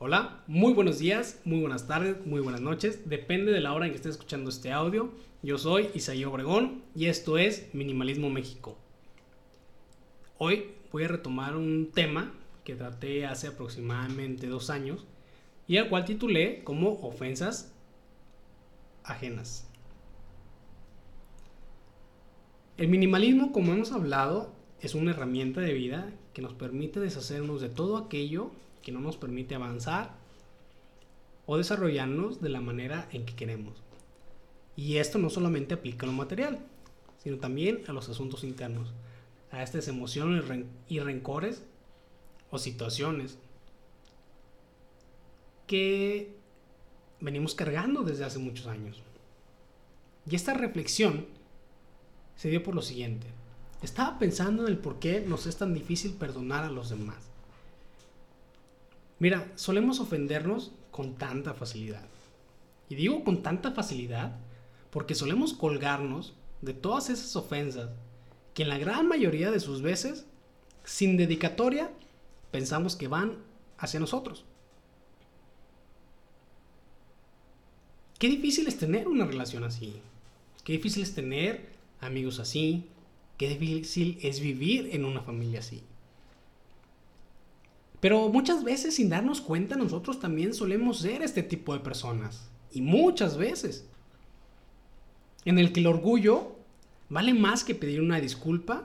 Hola, muy buenos días, muy buenas tardes, muy buenas noches. Depende de la hora en que estés escuchando este audio. Yo soy Isaí Obregón y esto es Minimalismo México. Hoy voy a retomar un tema que traté hace aproximadamente dos años y al cual titulé como ofensas ajenas. El minimalismo, como hemos hablado, es una herramienta de vida que nos permite deshacernos de todo aquello que no nos permite avanzar o desarrollarnos de la manera en que queremos. Y esto no solamente aplica a lo material, sino también a los asuntos internos, a estas emociones y rencores o situaciones que venimos cargando desde hace muchos años. Y esta reflexión se dio por lo siguiente. Estaba pensando en el por qué nos es tan difícil perdonar a los demás. Mira, solemos ofendernos con tanta facilidad. Y digo con tanta facilidad porque solemos colgarnos de todas esas ofensas que en la gran mayoría de sus veces, sin dedicatoria, pensamos que van hacia nosotros. Qué difícil es tener una relación así. Qué difícil es tener amigos así. Qué difícil es vivir en una familia así. Pero muchas veces sin darnos cuenta nosotros también solemos ser este tipo de personas. Y muchas veces. En el que el orgullo vale más que pedir una disculpa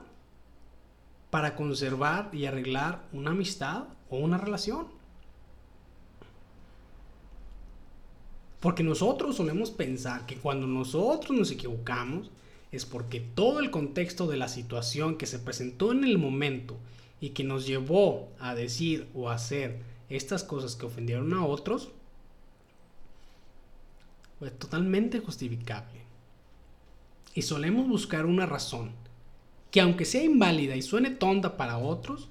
para conservar y arreglar una amistad o una relación. Porque nosotros solemos pensar que cuando nosotros nos equivocamos es porque todo el contexto de la situación que se presentó en el momento y que nos llevó a decir o hacer estas cosas que ofendieron a otros, fue totalmente justificable. Y solemos buscar una razón, que aunque sea inválida y suene tonta para otros,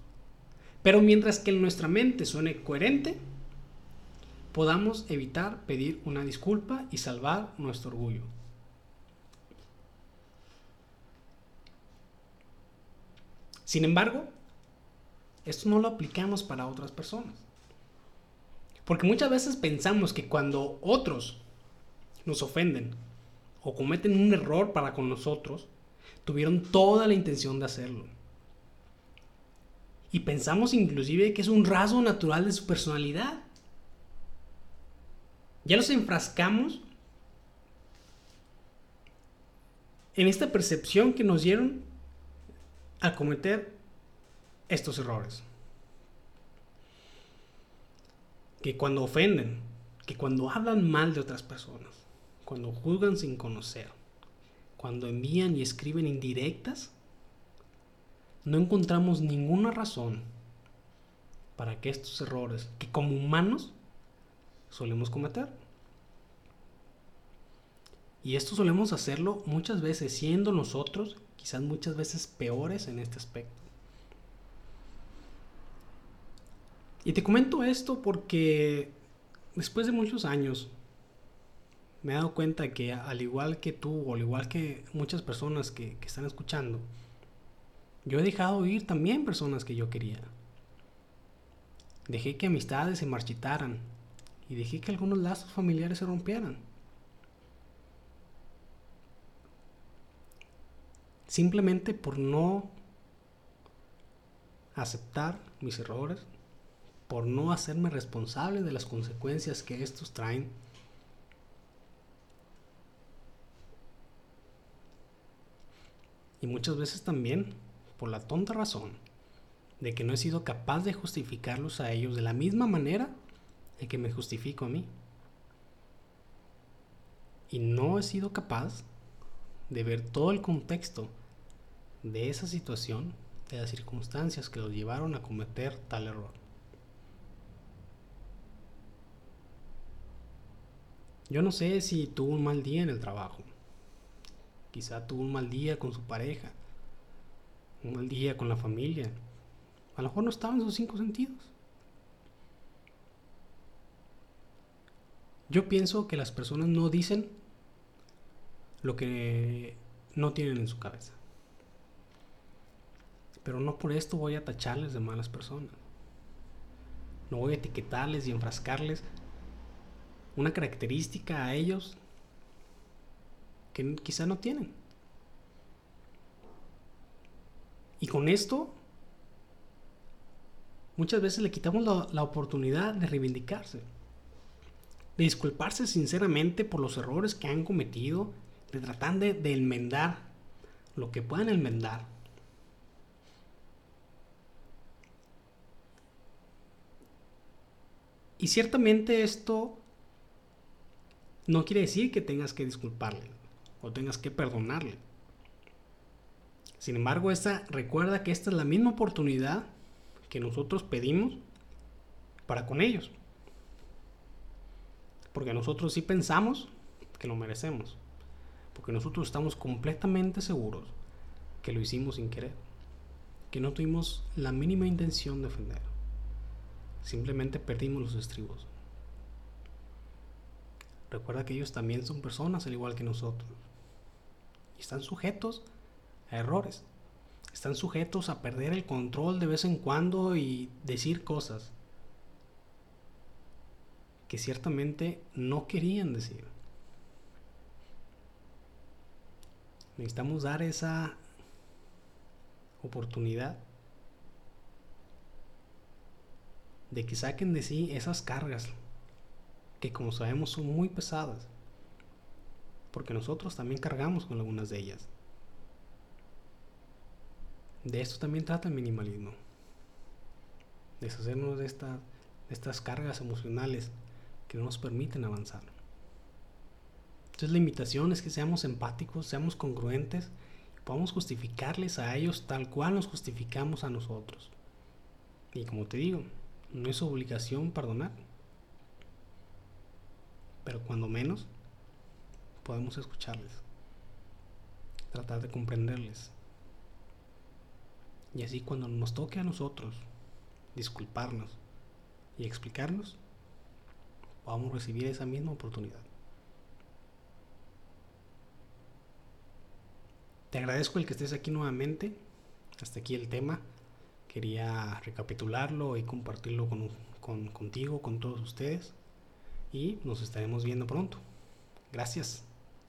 pero mientras que en nuestra mente suene coherente, podamos evitar pedir una disculpa y salvar nuestro orgullo. Sin embargo, esto no lo aplicamos para otras personas. Porque muchas veces pensamos que cuando otros nos ofenden o cometen un error para con nosotros, tuvieron toda la intención de hacerlo. Y pensamos inclusive que es un rasgo natural de su personalidad. Ya los enfrascamos en esta percepción que nos dieron al cometer estos errores. Que cuando ofenden, que cuando hablan mal de otras personas, cuando juzgan sin conocer, cuando envían y escriben indirectas, no encontramos ninguna razón para que estos errores, que como humanos solemos cometer, y esto solemos hacerlo muchas veces siendo nosotros quizás muchas veces peores en este aspecto. Y te comento esto porque después de muchos años me he dado cuenta que al igual que tú o al igual que muchas personas que, están escuchando, yo he dejado ir también personas que yo quería. Dejé que amistades se marchitaran y dejé que algunos lazos familiares se rompieran. Simplemente por no aceptar mis errores, por no hacerme responsable de las consecuencias que estos traen. Y muchas veces también por la tonta razón de que no he sido capaz de justificarlos a ellos de la misma manera en que me justifico a mí. Y no he sido capaz de ver todo el contexto de esa situación, de las circunstancias que los llevaron a cometer tal error. Yo no sé si tuvo un mal día en el trabajo. Quizá tuvo un mal día con su pareja. Un mal día con la familia. A lo mejor no estaba en sus cinco sentidos. Yo pienso que las personas no dicen lo que no tienen en su cabeza. Pero no por esto voy a tacharles de malas personas. No voy a etiquetarles y enfrascarles una característica a ellos que quizá no tienen. Y con esto, muchas veces le quitamos la, oportunidad de reivindicarse, de disculparse sinceramente por los errores que han cometido, de tratar de, de enmendar lo que puedan enmendar. Y ciertamente esto no quiere decir que tengas que disculparle o tengas que perdonarle. Sin embargo, esta, recuerda que esta es la misma oportunidad que nosotros pedimos para con ellos. Porque nosotros sí pensamos que lo merecemos. Porque nosotros estamos completamente seguros que lo hicimos sin querer. Que no tuvimos la mínima intención de ofender. Simplemente perdimos los estribos. Recuerda que ellos también son personas al igual que nosotros. Y están sujetos a errores. Están sujetos a perder el control de vez en cuando y decir cosas que ciertamente no querían decir. Necesitamos dar esa oportunidad de que saquen de sí esas cargas que como sabemos son muy pesadas, porque nosotros también cargamos con algunas de ellas. De esto también trata el minimalismo, deshacernos de, de estas cargas emocionales que no nos permiten avanzar. Entonces la invitación es que seamos empáticos, seamos congruentes, podamos justificarles a ellos tal cual nos justificamos a nosotros. Y como te digo, no es obligación perdonar. Pero cuando menos, podemos escucharles. Tratar de comprenderles. Y así cuando nos toque a nosotros disculparnos y explicarnos, podamos recibir esa misma oportunidad. Te agradezco el que estés aquí nuevamente. Hasta aquí el tema quería recapitularlo y compartirlo con, contigo, con todos ustedes. Y nos estaremos viendo pronto. Gracias.